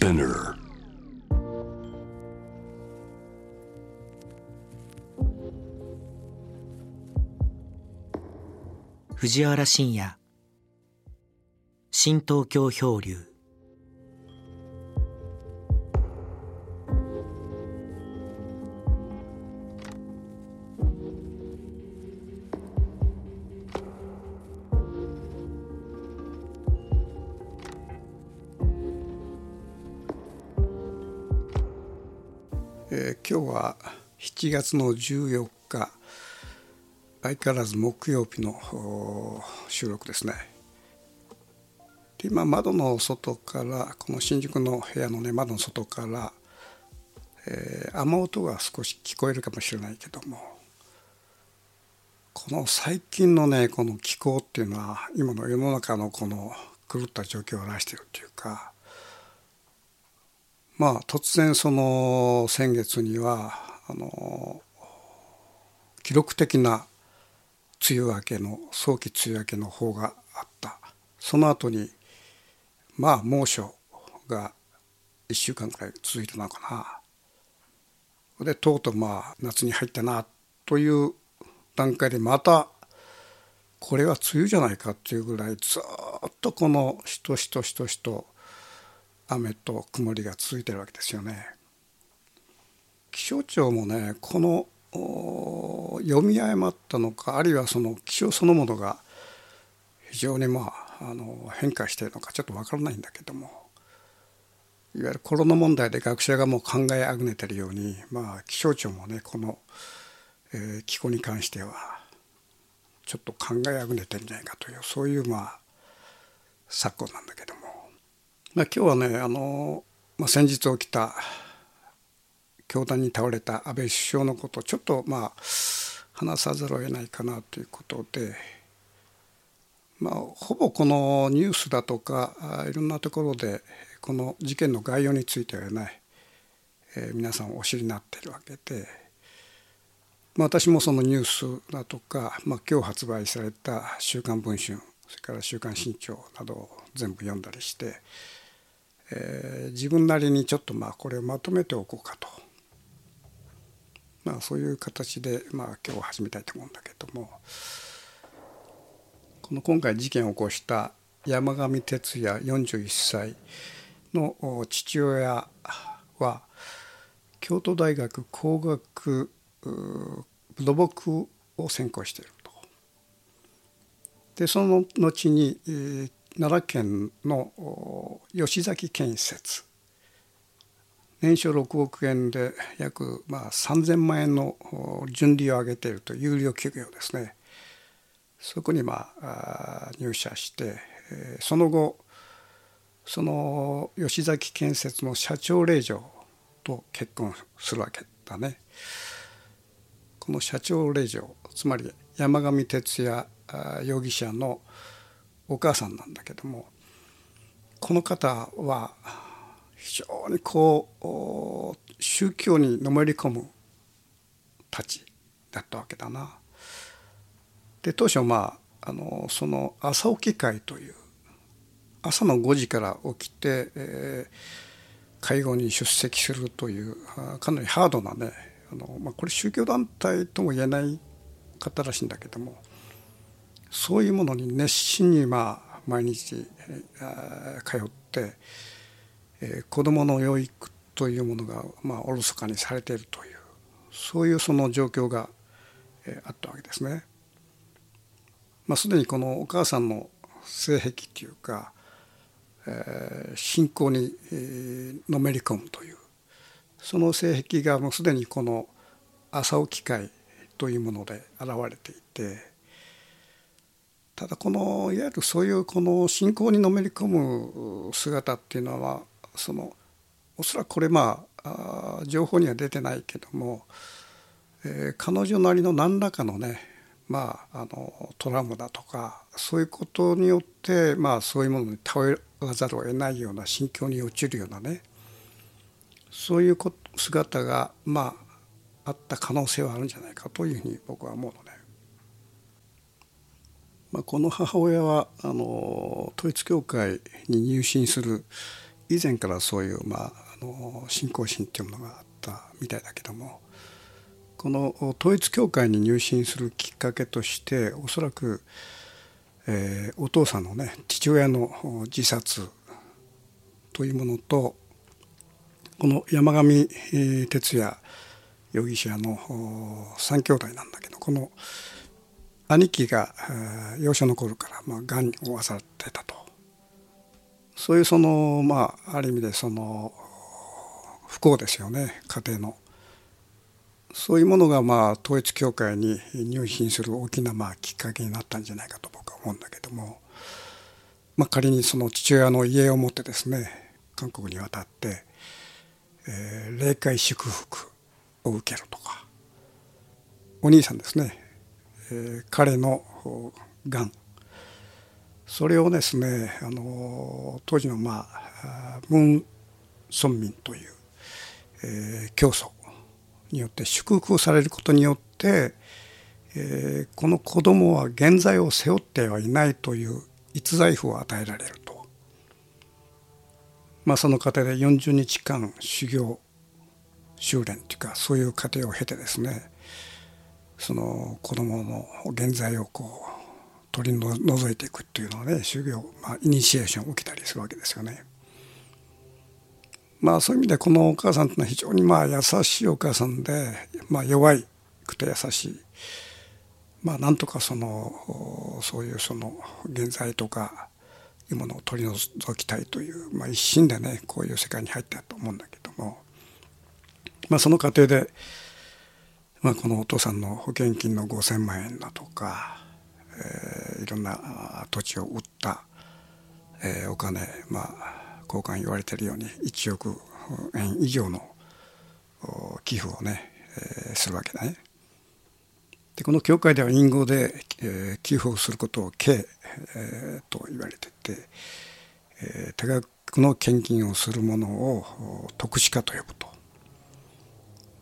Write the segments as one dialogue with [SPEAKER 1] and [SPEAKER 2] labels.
[SPEAKER 1] Spinner.
[SPEAKER 2] 藤原信也新東京漂流
[SPEAKER 3] 7月の14日相変わらず木曜日の収録ですね。で今窓の外からこの新宿の部屋のね窓の外から、えー雨音が少し聞こえるかもしれないけどもこの最近のねこの気候っていうのは今の世の中のこの狂った状況を表してるっていうかまあ突然その先月にはあの記録的な梅雨明けの早期梅雨明けの方があったその後にまあ猛暑が1週間くらい続いたのかなでとうとうまあ夏に入ったなという段階でまたこれは梅雨じゃないかっていうぐらいずっとこのしとしとしとしと雨と曇りが続いてるわけですよね。気象庁もねこの読み誤ったのかあるいはその気象そのものが非常にまああの変化しているのかちょっとわからないんだけどもいわゆるコロナ問題で学者がもう考えあぐねてるようにまあ気象庁もねこの、えー気候に関してはちょっと考えあぐねてるんじゃないかというそういうまあ昨今なんだけども、まあ、今日はねあの、まあ、先日起きた凶弾に倒れた安倍首相のことをちょっとまあ話さざるを得ないかなということで、まあ、ほぼこのニュースだとかいろんなところでこの事件の概要についてはね、え皆さんお知りになっているわけで、まあ、私もそのニュースだとか、まあ、今日発売された「週刊文春」それから「週刊新潮」などを全部読んだりして、え自分なりにちょっとまあこれをまとめておこうかと。まあ、そういう形で、まあ、今日始めたいと思うんだけどもこの今回事件を起こした山上徹也41歳の父親は京都大学工学土木を専攻していると。でその後に、奈良県の吉崎建設年商6億円で約まあ3,000万円の純利を上げているという有料企業ですねそこにまあ入社して、えーその後その吉崎建設の社長令嬢と結婚するわけだね。この社長令嬢つまり山上徹也あー容疑者のお母さんなんだけどもこの方は非常にこう宗教にのめり込むたちだったわけだな。で当初まああのその朝起き会という朝の5時から起きて、えー会合に出席するというかなりハードなねあの、まあ、これ宗教団体とも言えない方らしいんだけどもそういうものに熱心にまあ毎日、えー通って、え子どもの養育というものがまあおろそかにされているというそういうその状況が、えあったわけですね。まあ、すでにこのお母さんの性癖っていうか、えー信仰に、えーのめり込むというその性癖がもうすでにこの朝起き会というもので現れていてただこのいわゆるそういうこの信仰にのめり込む姿っていうのはそのおそらくこれまあ情報には出てないけども、えー彼女なりの何らかのねまあ、あのトラウマだとかそういうことによって、まあ、そういうものに頼らざるを得ないような心境に陥るようなねそういうこ姿が、まあ、あった可能性はあるんじゃないかというふうに僕は思うのね。まあ、この母親はあの統一教会に入信する以前からそういう、まあ、あの信仰心っていうものがあったみたいだけどもこの統一教会に入信するきっかけとしておそらく、えー、お父さんのね父親の自殺というものとこの山上哲也容疑者の3兄弟なんだけどこの兄貴が幼少の頃からがんを患ってたと。そういうそのまあある意味でその不幸ですよね家庭の。そういうものがまあ統一教会に入信する大きなまあきっかけになったんじゃないかと僕は思うんだけども、まあ、仮にその父親の家を持ってですね韓国に渡って、えー、霊界祝福を受けるとか。お兄さんですね、えー、彼のがんそれをですねあの当時のまあムン・ソンミンという、えー、教祖によって祝福されることによって、えー、この子供は現在を背負ってはいないという逸材符を与えられると、まあ、その過程で40日間修行修練というかそういう過程を経てですねその子供の現在をこう取り除いていくっていうのはね修行、まあ、イニシエーションを受けたりするわけですよね。まあそういう意味でこのお母さんというのは非常にまあ優しいお母さんで、まあ、弱いくて優しい。まあなんとかそのそういうその現在とかいうものを取り除きたいという、まあ、一心でねこういう世界に入ったと思うんだけども、まあ、その過程で、まあ、このお父さんの保険金の5,000万円だとか、えー、いろんな土地を売った、えー、お金まあ交換言われてるように1億円以上の寄付をね、えー、するわけだね。でこの教会では隠語で、えー、寄付をすることを刑、えー、と言われてて、えー、多額の献金をする者を特殊化と呼ぶと。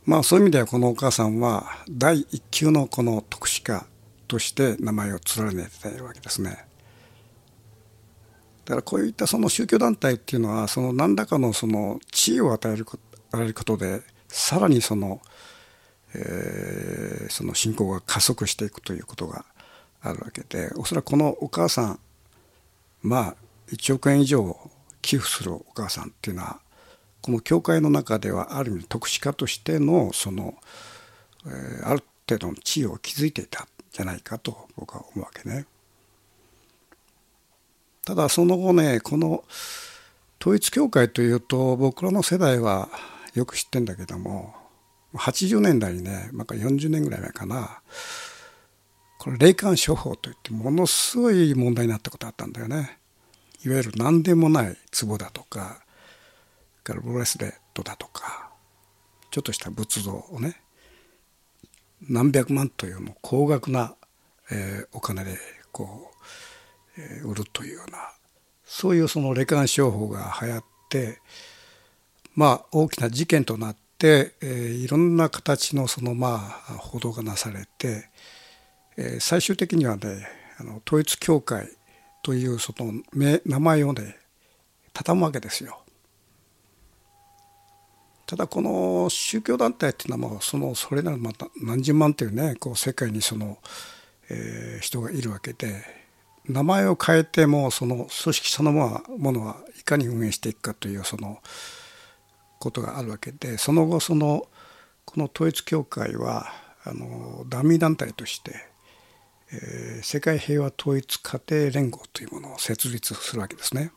[SPEAKER 3] まあそういう意味ではこのお母さんは第一級のこの特殊化として名前を連ねているわけですね。だからこういったその宗教団体っていうのはその何らかのその地位を与えることでさらにその,、えー、その信仰が加速していくということがあるわけでおそらくこのお母さんまあ1億円以上寄付するお母さんっていうのはこの教会の中ではある意味特殊家としてのその、えー、ある程度の地位を築いていたじゃないかと僕は思うわけね。ただその後ねこの統一教会というと僕らの世代はよく知ってんだけども80年代にねなんか40年ぐらい前かなこれ霊感商法といってものすごい問題になったことあったんだよねいわゆる何でもない壺だとかからブレスレットだとかちょっとした仏像をね何百万というもう高額な、えー、お金でこうえ売るというようなそういうその霊感商法が流行ってまあ大きな事件となって、えー、いろんな形のそのまあ報道がなされて、えー、最終的にはねあの統一教会というその名前をね畳むわけですよ。ただこの宗教団体っていうのはそのそれならまた何十万というねこう世界にその、えー、人がいるわけで名前を変えてもその組織そのものはいかに運営していくかというそのことがあるわけでその後そのこの統一教会はあのダミー団体として、えー、世界平和統一家庭連合というものを設立するわけですね。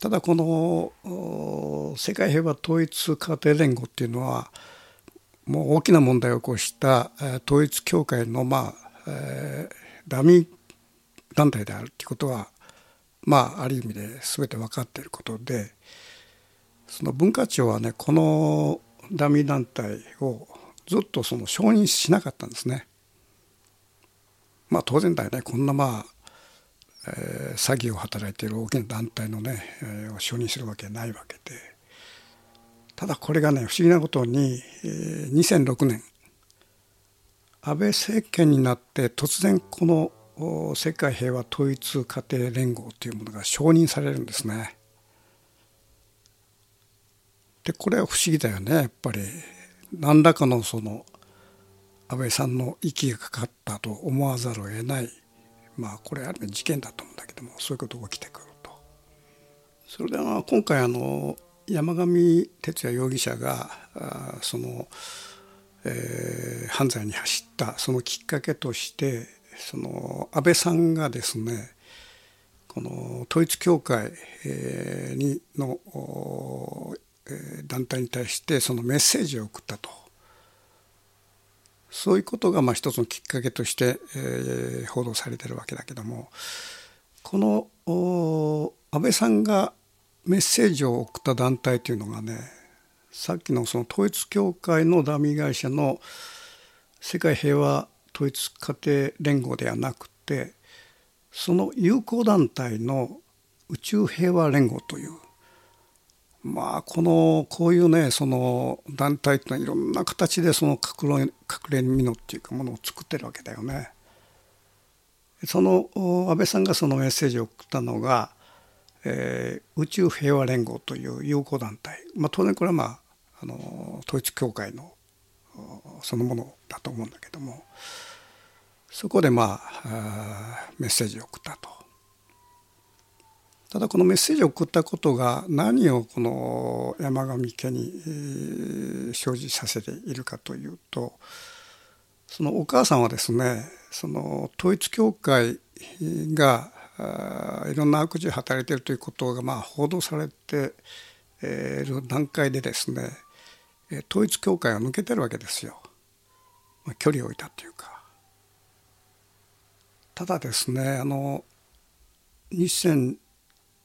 [SPEAKER 3] ただこの世界平和統一家庭連合っていうのはもう大きな問題を起こした統一教会のまあ、えー、ダミー団体であるということはまあある意味で全て分かっていることでその文化庁はねこのダミー団体をずっとその承認しなかったんですね。まあ当然だよねこんなまあ、詐欺を働いている大きな団体のね、えー、承認するわけないわけで。ただこれがね不思議なことに2006年安倍政権になって突然この世界平和統一家庭連合というものが承認されるんですね。でこれは不思議だよねやっぱり何らかのその安倍さんの息がかかったと思わざるを得ないまあこれある意味事件だと思うんだけどもそういうことが起きてくると。それでは今回あの山上徹也容疑者がその、えー、犯罪に走ったそのきっかけとしてその安倍さんがですねこの統一教会にの団体に対してそのメッセージを送ったとそういうことがまあ一つのきっかけとして、えー、報道されてるわけだけどもこの安倍さんがメッセージを送った団体というのがねさっきのその統一教会のダミー会社の世界平和統一家庭連合ではなくてその友好団体の宇宙平和連合というまあこのこういうねその団体っていうのはいろんな形でその隠れ隠れみのっていうかものを作ってるわけだよね。その安倍さんがそのメッセージを送ったのが、えー、宇宙平和連合という友好団体、まあ、当然これはまああの統一教会のそのものだと思うんだけどもそこでまあメッセージを送ったと。ただこのメッセージを送ったことが何をこの山上家に生じさせているかというとそのお母さんはですねその統一教会がいろんな悪事を働いているということがまあ報道されている段階でですね統一教会を抜けてるわけですよ、距離を置いたというか。ただですねあの2000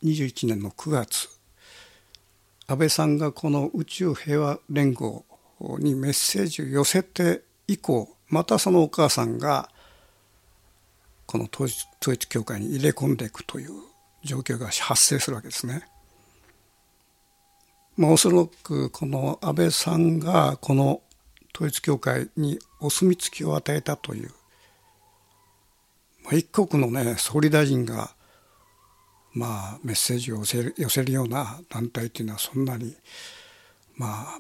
[SPEAKER 3] 21年の9月安倍さんがこの宇宙平和連合にメッセージを寄せて以降またそのお母さんがこの統一統一教会に入れ込んでいくという状況が発生するわけですね。まあ、おそらくこの安倍さんがこの統一教会にお墨付きを与えたという、まあ、一国のね総理大臣がまあ、メッセージを寄せる寄せるような団体というのはそんなに、まあ、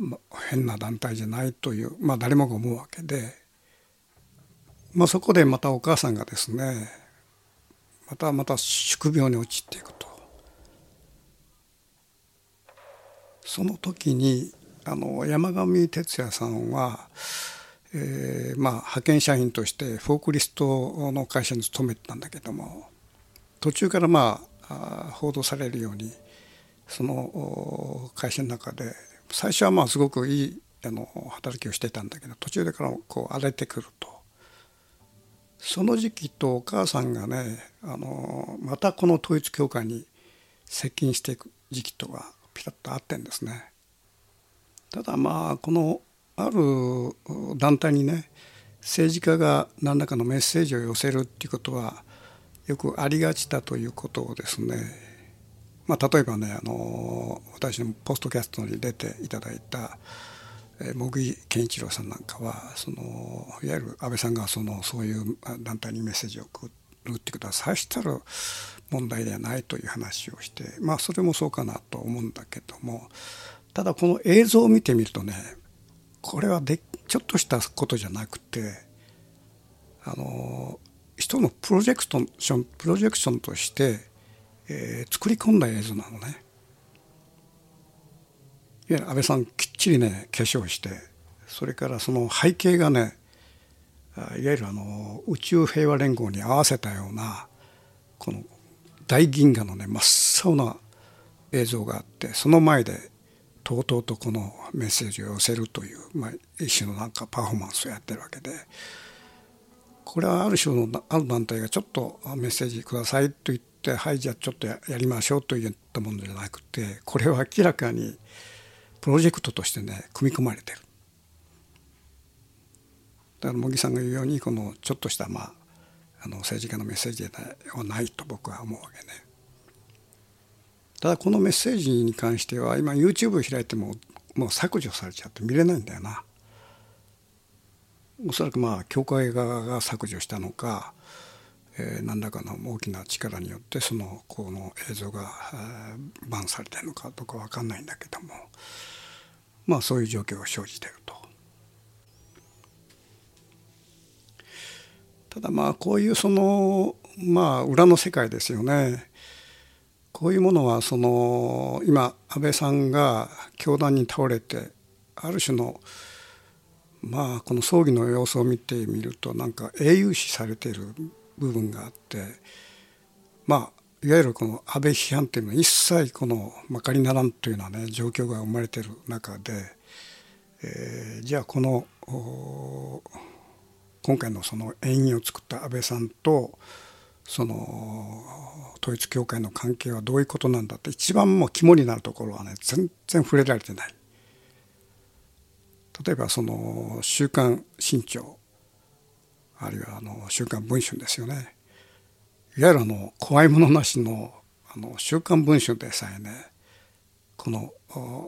[SPEAKER 3] 変な団体じゃないという、まあ、誰もが思うわけで、まあ、そこでまたお母さんがですねまたまた宿病に陥っていくと。その時にあの山上哲也さんは、えーまあ、派遣社員としてフォークリストの会社に勤めてたんだけども途中からまあ報道されるようにその会社の中で最初はまあすごくいいあの働きをしてたんだけど途中でからこう荒れてくるとその時期とお母さんがねあのまたこの統一教会に接近していく時期とはピタッと合ってんですね。ただまあこのある団体にね政治家が何らかのメッセージを寄せるっていうことはよくありがちだということをですね、まあ、例えばねあの私のポストキャストに出ていただいた茂木健一郎さんなんかはそのいわゆる安倍さんがそのそういう団体にメッセージを送るってことはさしたる問題ではないという話をしてまあそれもそうかなと思うんだけどもただこの映像を見てみるとねこれはでちょっとしたことじゃなくてあの人のプロジェクションプロジェクションとして、えー、作り込んだ映像なのね。いわゆる安倍さんきっちりね化粧してそれからその背景がねいわゆるあの宇宙平和連合に合わせたようなこの大銀河のね真っ青な映像があってその前でとうとうとこのメッセージを寄せるという、まあ、一種のなんかパフォーマンスをやってるわけでこれはある種のある団体がちょっとメッセージくださいと言ってはいじゃあちょっとやりましょうと言ったものじゃなくてこれは明らかにプロジェクトとしてね組み込まれてる。だから茂木さんが言うようにこのちょっとしたまああの政治家のメッセージではないと僕は思うわけね。ただこのメッセージに関しては今 YouTube を開いてももう削除されちゃって見れないんだよな。おそらくまあ教会側が削除したのか、えー、何らかの大きな力によってそのこの映像がバンされてるのかどうか分かんないんだけどもまあそういう状況が生じてると。ただまあこういうそのまあ裏の世界ですよね。こういうものはその今安倍さんが凶弾に倒れてある種のまあこの葬儀の様子を見てみるとなんか英雄視されている部分があってまあいわゆるこの安倍批判っていうのは一切このまかりならんというようなね状況が生まれてる中で、え、じゃあこの今回のその演技を作った安倍さんとその統一教会の関係はどういうことなんだって一番もう肝になるところはね全然触れられてない。例えばその「週刊新潮」あるいはあの「週刊文春」ですよねいわゆるあの怖いものなしのあの「週刊文春」でさえねこの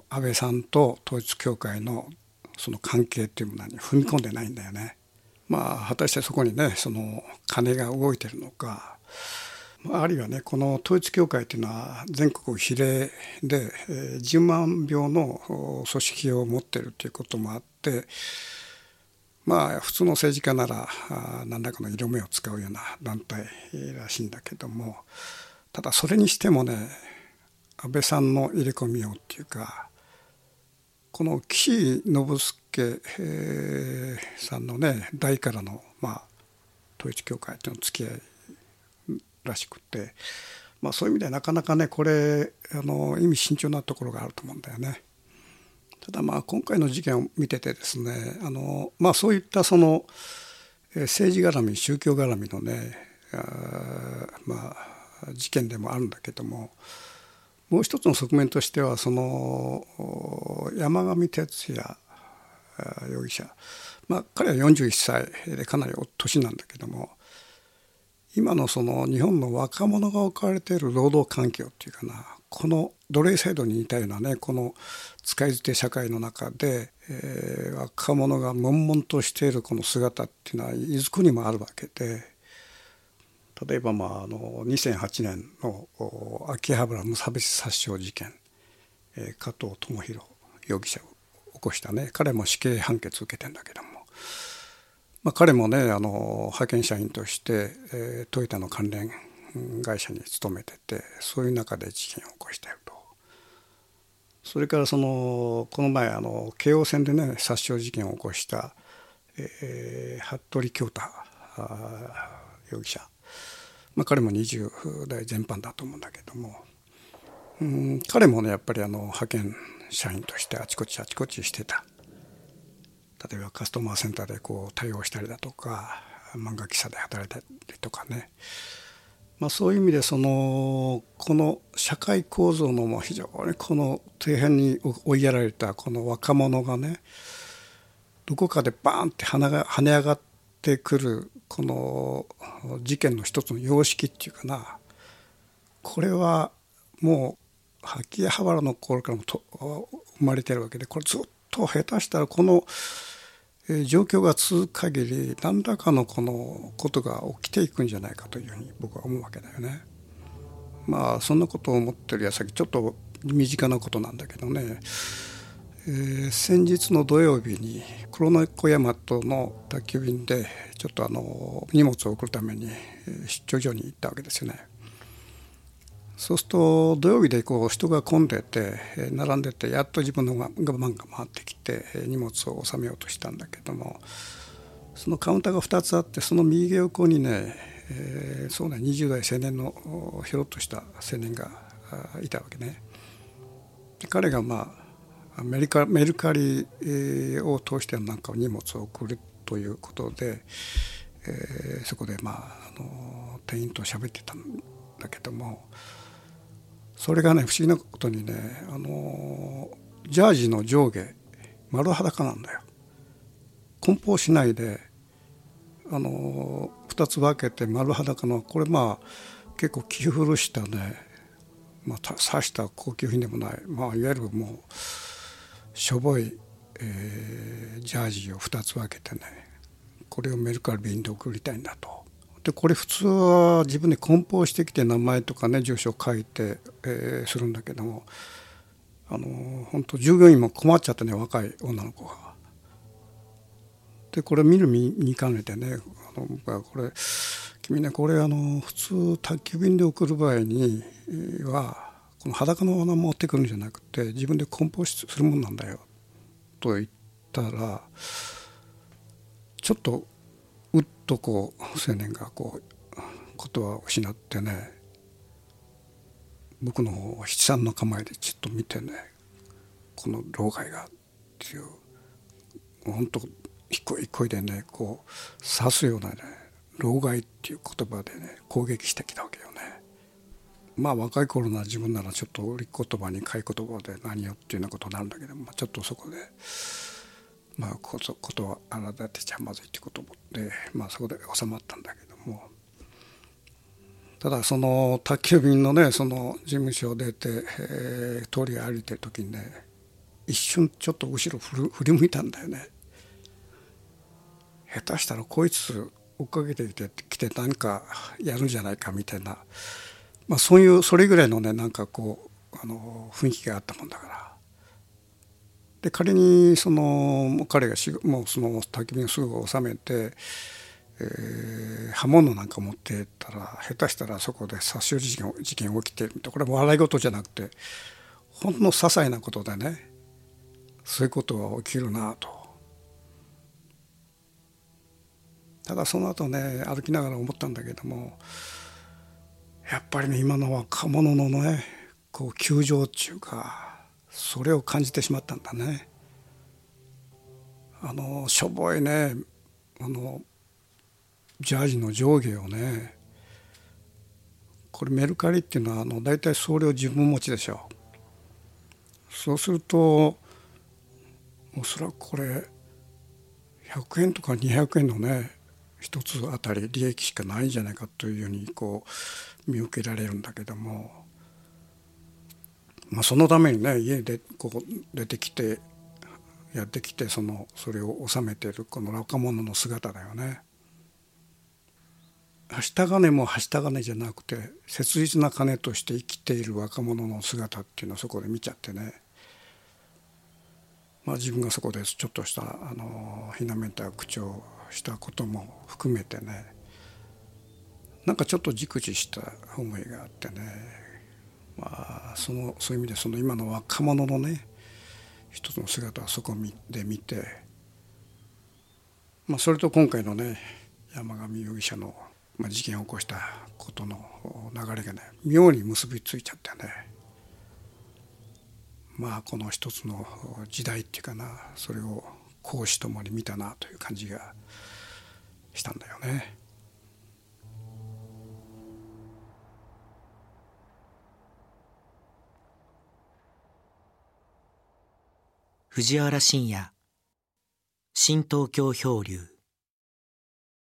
[SPEAKER 3] 安倍さんと統一教会のその関係っていうものに踏み込んでないんだよね。まあ果たしてそこにねその金が動いてるのかあるいはねこの統一教会っていうのは全国比例で10万票の組織を持っているということもあってまあ普通の政治家なら何らかの色目を使うような団体らしいんだけどもただそれにしてもね安倍さんの入れ込みようっていうかこの岸信介さんのね代からのまあ統一教会との付き合いらしくて、まあ、そういう意味ではなかなかねこれあの意味慎重なところがあると思うんだよね。ただまあ今回の事件を見ててですねあの、まあ、そういったその政治絡み宗教絡みのねあまあ事件でもあるんだけどももう一つの側面としてはその山上徹也容疑者、まあ、彼は41歳でかなり年なんだけども今のその日本の若者が置かれている労働環境っていうかなこの奴隷制度に似たようなねこの使い捨て社会の中で、えー、若者が悶々としているこの姿っていうのはいずこにもあるわけで例えばまああの2008年の秋葉原無差別殺傷事件、えー、加藤智弘容疑者を起こしたね彼も死刑判決受けてんだけども、まあ、彼もねあの派遣社員として、えー、トヨタの関連会社に勤めててそういう中で事件を起こしていると。それからそのこの前あの京王線でね殺傷事件を起こした、えー、服部恭太容疑者、まあ、彼も20代全般だと思うんだけども、うん、彼もねやっぱりあの派遣社員としてあちこちあちこちしてた。例えばカスタマーセンターでこう対応したりだとか漫画記者で働いたりとかね。まあ、そういう意味でそのこの社会構造のも非常にこの底辺に追いやられたこの若者がねどこかでバーンって跳が跳ね上がってくるこの事件の一つの様式っていうかな。これはもう秋葉原の頃からもと生まれてるわけでこれずっと下手したらこの状況が続く限り何らかのこのことが起きていくんじゃないかというふうに僕は思うわけだよね。まあそんなことを思ってる矢先ちょっと身近なことなんだけどね、えー、先日の土曜日に黒猫大和の宅急便でちょっとあの荷物を送るために出張所に行ったわけですよね。そうすると土曜日でこう人が混んでて並んでてやっと自分の番が回ってきて荷物を収めようとしたんだけどもそのカウンターが2つあってその右横にね、えー、そうね20代青年のひょろっとした青年がいたわけね。で彼がまあメルカメルカリを通してなんか荷物を送るということで、えー、そこでまああの店員と喋ってたんだけども。それがね不思議なことにねあのジャージの上下丸裸なんだよ。梱包しないであの2つ分けて丸裸のこれまあ結構着古したね、まあ、刺した高級品でもない、まあ、いわゆるもうしょぼい、えー、ジャージを2つ分けてねこれをメルカリ便で送りたいんだと。でこれ普通は自分で梱包してきて名前とかね住所を書いて、えー、するんだけどもあの本当従業員も困っちゃってね若い女の子が。でこれ見る見にかねてねあの僕はこれ君ねこれあの普通宅急便で送る場合にはこの裸の花持ってくるんじゃなくて自分で梱包するもんなんだよと言ったらちょっととこう青年がこう言葉を失ってね僕の方を七三の構えでちょっと見てねこの老害がっていう本当一個一個でねこう刺すようなね老害っていう言葉でね攻撃してきたわけよね。まあ若い頃な自分ならちょっと売り言葉に買い言葉で何よっていうようなことになるんだけど、まあ、ちょっとそこでまあことことはあなたてちゃまずいってことで、まあ、そこで収まったんだけども。ただその宅急便のねその事務所を出て、えー、通り歩いてる時にね一瞬ちょっと後ろ振り向いたんだよね。下手したらこいつ追っかけてきてきて何かやるんじゃないかみたいな、まあ、そういうそれぐらいのねなんかこうあの雰囲気があったもんだから。で仮にその彼がしもうその焚き火をすぐ収めて、えー、刃物なんか持ってったら下手したらそこで殺傷事件事件起きてるこれは笑い事じゃなくてほんの些細なことでねそういうことが起きるなと。ただその後ね歩きながら思ったんだけどもやっぱりね今の若者のねこう窮状っていうかそれを感じてしまったんだね。あのしょぼいね。あのジャージの上下をね。これメルカリっていうのはあの大体送料自分持ちでしょ。そうするとおそらくこれ100円とか200円のね一つあたり利益しかないんじゃないかというようにこう見受けられるんだけども、まあ、そのためにね家でこう出てきてやってきてそのそれを収めてるこの若者の姿だよね。はした金もはした金じゃなくて切実な金として生きている若者の姿っていうのをそこで見ちゃってね。まあ自分がそこでちょっとしたあのひなめた口調したことも含めてね。なんかちょっとじくじした思いがあってね。まあそのそういう意味でその今の若者のね一つの姿をそこで見て、まあ、それと今回のね山上容疑者の、まあ、事件を起こしたことの流れがね妙に結びついちゃってねまあこの一つの時代っていうかなそれを講師ともに見たなという感じがしたんだよね。
[SPEAKER 2] 藤原信也。新東京漂流。